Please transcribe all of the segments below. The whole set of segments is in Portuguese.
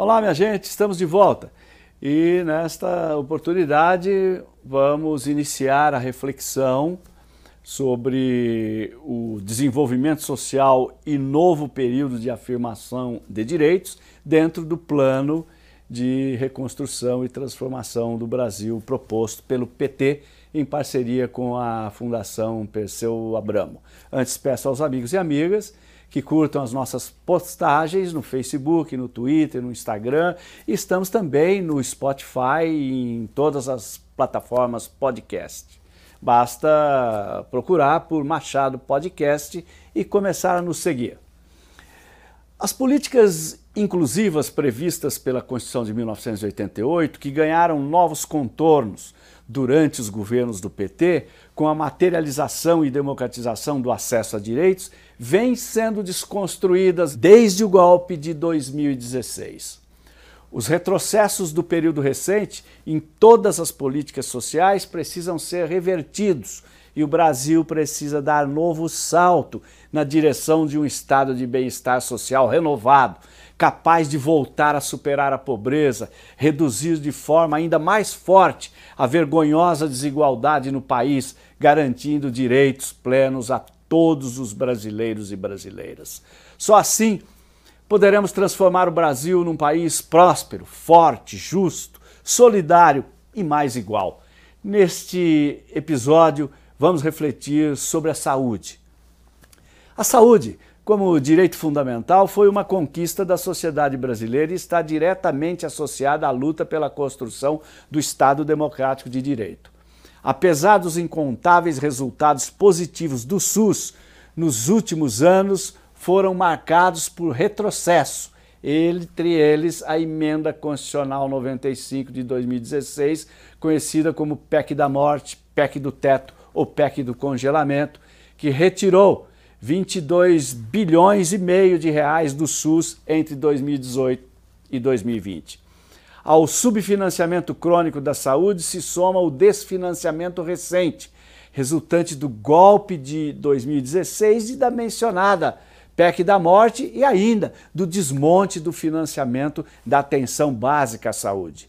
Olá, minha gente, estamos de volta e nesta oportunidade vamos iniciar a reflexão sobre o desenvolvimento social e novo período de afirmação de direitos dentro do plano de reconstrução e transformação do Brasil proposto pelo PT em parceria com a Fundação Perseu Abramo. Antes peço aos amigos e amigas que curtam as nossas postagens no Facebook, no Twitter, no Instagram. Estamos também no Spotify e em todas as plataformas podcast. Basta procurar por Machado Podcast e começar a nos seguir. As políticas inclusivas previstas pela Constituição de 1988, que ganharam novos contornos durante os governos do PT, com a materialização e democratização do acesso a direitos, vêm sendo desconstruídas desde o golpe de 2016. Os retrocessos do período recente em todas as políticas sociais precisam ser revertidos e o Brasil precisa dar novo salto na direção de um estado de bem-estar social renovado, capaz de voltar a superar a pobreza, reduzir de forma ainda mais forte a vergonhosa desigualdade no país, garantindo direitos plenos a todos os brasileiros e brasileiras. Só assim poderemos transformar o Brasil num país próspero, forte, justo, solidário e mais igual. Neste episódio, vamos refletir sobre a saúde. A saúde, como direito fundamental, foi uma conquista da sociedade brasileira e está diretamente associada à luta pela construção do Estado Democrático de Direito. Apesar dos incontáveis resultados positivos do SUS nos últimos anos, foram marcados por retrocesso, entre eles a Emenda Constitucional 95 de 2016, conhecida como PEC da Morte, PEC do Teto ou PEC do Congelamento, que retirou 22 bilhões e meio de reais do SUS entre 2018 e 2020. Ao subfinanciamento crônico da saúde se soma o desfinanciamento recente, resultante do golpe de 2016 e da mencionada PEC da morte e ainda do desmonte do financiamento da atenção básica à saúde.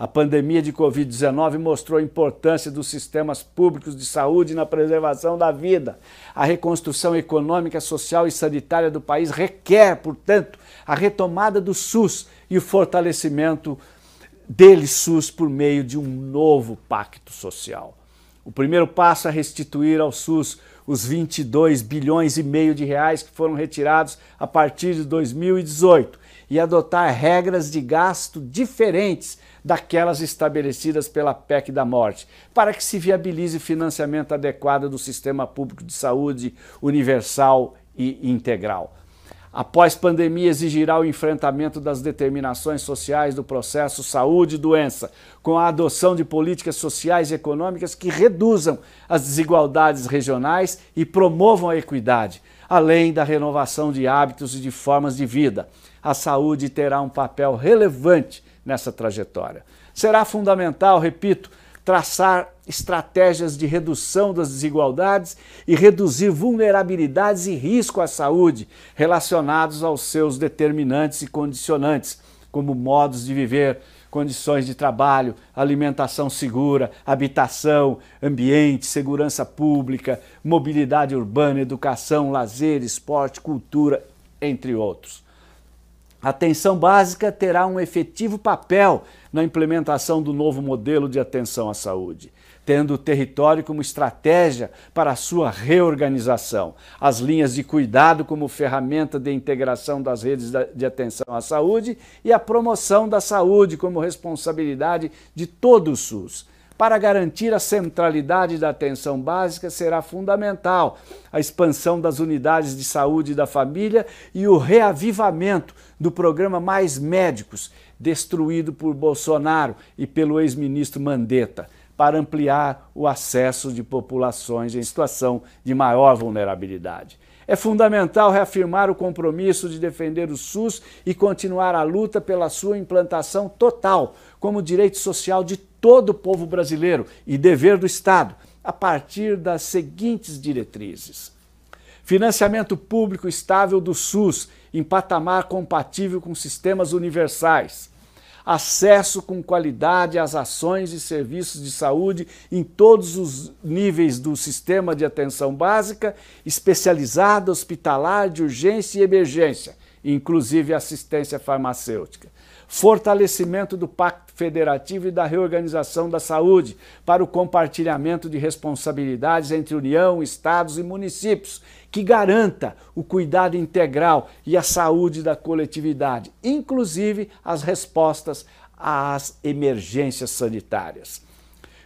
A pandemia de Covid-19 mostrou a importância dos sistemas públicos de saúde na preservação da vida. A reconstrução econômica, social e sanitária do país requer, portanto, a retomada do SUS e o fortalecimento dele SUS por meio de um novo pacto social. O primeiro passo é restituir ao SUS os 22 bilhões e meio de reais que foram retirados a partir de 2018 e adotar regras de gasto diferentes daquelas estabelecidas pela PEC da morte, para que se viabilize financiamento adequado do sistema público de saúde universal e integral. Após pandemia, exigirá o enfrentamento das determinações sociais do processo saúde e doença, com a adoção de políticas sociais e econômicas que reduzam as desigualdades regionais e promovam a equidade, além da renovação de hábitos e de formas de vida. A saúde terá um papel relevante nessa trajetória. Será fundamental, repito, traçar estratégias de redução das desigualdades e reduzir vulnerabilidades e risco à saúde relacionados aos seus determinantes e condicionantes, como modos de viver, condições de trabalho, alimentação segura, habitação, ambiente, segurança pública, mobilidade urbana, educação, lazer, esporte, cultura, entre outros. A atenção básica terá um efetivo papel na implementação do novo modelo de atenção à saúde, tendo o território como estratégia para a sua reorganização, as linhas de cuidado como ferramenta de integração das redes de atenção à saúde e a promoção da saúde como responsabilidade de todo o SUS. Para garantir a centralidade da atenção básica, será fundamental a expansão das unidades de saúde da família e o reavivamento do programa Mais Médicos, destruído por Bolsonaro e pelo ex-ministro Mandetta, para ampliar o acesso de populações em situação de maior vulnerabilidade. É fundamental reafirmar o compromisso de defender o SUS e continuar a luta pela sua implantação total como direito social de todo o povo brasileiro e dever do Estado, a partir das seguintes diretrizes: financiamento público estável do SUS em patamar compatível com sistemas universais, acesso com qualidade às ações e serviços de saúde em todos os níveis do sistema de atenção básica, especializada, hospitalar, de urgência e emergência, inclusive assistência farmacêutica fortalecimento do Pacto Federativo e da reorganização da saúde para o compartilhamento de responsabilidades entre União, Estados e municípios, que garanta o cuidado integral e a saúde da coletividade, inclusive as respostas às emergências sanitárias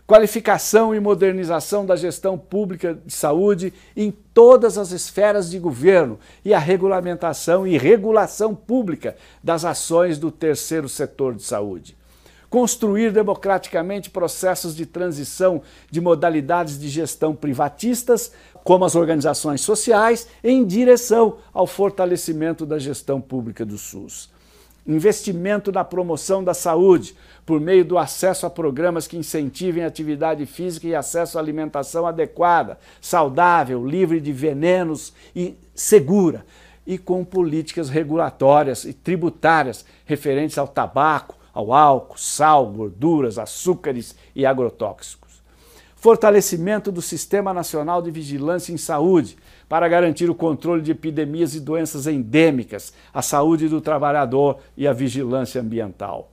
qualificação e modernização da gestão pública de saúde em todas as esferas de governo e a regulamentação e regulação pública das ações do terceiro setor de saúde. Construir democraticamente processos de transição de modalidades de gestão privatistas, como as organizações sociais, em direção ao fortalecimento da gestão pública do SUS investimento na promoção da saúde, por meio do acesso a programas que incentivem atividade física e acesso à alimentação adequada, saudável, livre de venenos e segura, e com políticas regulatórias e tributárias referentes ao tabaco, ao álcool, sal, gorduras, açúcares e agrotóxicos fortalecimento do Sistema Nacional de Vigilância em Saúde, para garantir o controle de epidemias e doenças endêmicas, a saúde do trabalhador e a vigilância ambiental.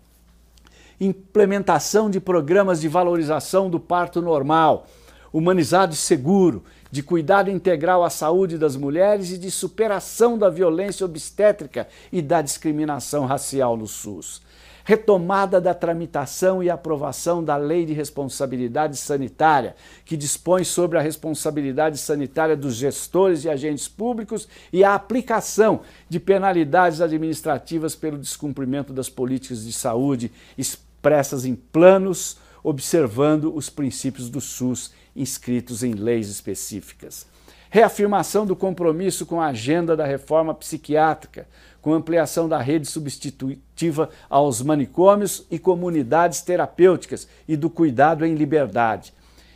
Implementação de programas de valorização do parto normal, humanizado e seguro, de cuidado integral à saúde das mulheres e de superação da violência obstétrica e da discriminação racial no SUS retomada da tramitação e aprovação da Lei de Responsabilidade Sanitária, que dispõe sobre a responsabilidade sanitária dos gestores e agentes públicos e a aplicação de penalidades administrativas pelo descumprimento das políticas de saúde expressas em planos, observando os princípios do SUS inscritos em leis específicas. Reafirmação do compromisso com a agenda da reforma psiquiátrica, com ampliação da rede substitutiva aos manicômios e comunidades terapêuticas e do cuidado em liberdade.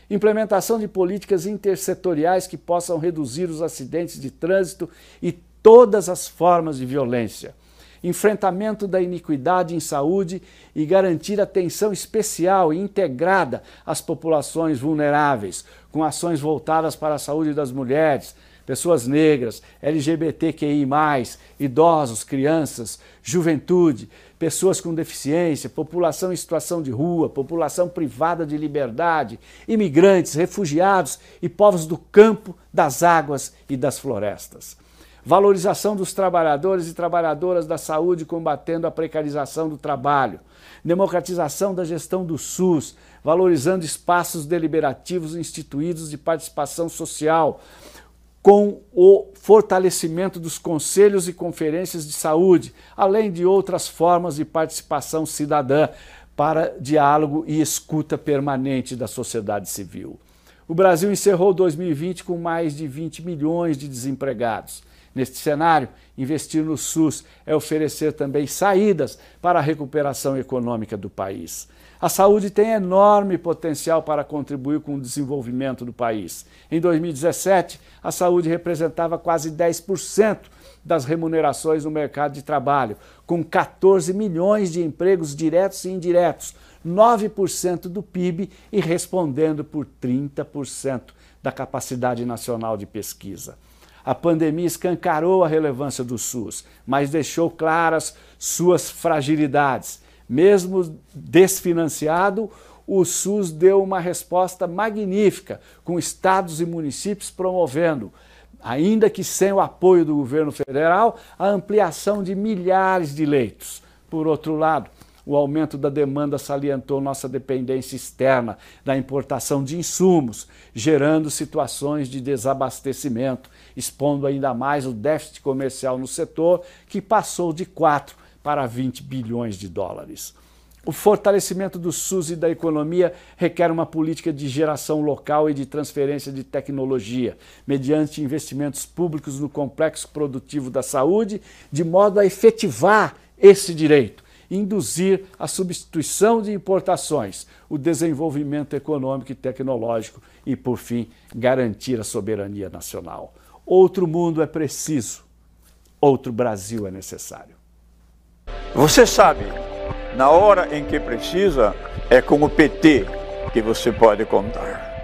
Implementação de políticas intersetoriais que possam reduzir os acidentes de trânsito e todas as formas de violência enfrentamento da iniquidade em saúde e garantir atenção especial e integrada às populações vulneráveis, com ações voltadas para a saúde das mulheres, pessoas negras, LGBTQI, idosos, crianças, juventude, pessoas com deficiência, população em situação de rua, população privada de liberdade, imigrantes, refugiados e povos do campo, das águas e das florestas. Valorização dos trabalhadores e trabalhadoras da saúde combatendo a precarização do trabalho, democratização da gestão do SUS, valorizando espaços deliberativos instituídos de participação social, com o fortalecimento dos conselhos e conferências de saúde, além de outras formas de participação cidadã para diálogo e escuta permanente da sociedade civil. O Brasil encerrou 2020 com mais de 20 milhões de desempregados. Neste cenário, investir no SUS é oferecer também saídas para a recuperação econômica do país. A saúde tem enorme potencial para contribuir com o desenvolvimento do país. Em 2017, a saúde representava quase 10% das remunerações no mercado de trabalho, com 14 milhões de empregos diretos e indiretos, 9% do PIB e respondendo por 30% da capacidade nacional de pesquisa. A pandemia escancarou a relevância do SUS, mas deixou claras suas fragilidades. Mesmo desfinanciado, o SUS deu uma resposta magnífica, com estados e municípios promovendo, ainda que sem o apoio do governo federal, a ampliação de milhares de leitos. Por outro lado, o aumento da demanda salientou nossa dependência externa da importação de insumos, gerando situações de desabastecimento, expondo ainda mais o déficit comercial no setor, que passou de 4 para 20 bilhões de dólares. O fortalecimento do SUS e da economia requer uma política de geração local e de transferência de tecnologia, mediante investimentos públicos no complexo produtivo da saúde, de modo a efetivar esse direito induzir a substituição de importações, o desenvolvimento econômico e tecnológico e, por fim, garantir a soberania nacional. Outro mundo é preciso. outro Brasil é necessário. Você sabe, na hora em que precisa, é com o PT que você pode contar.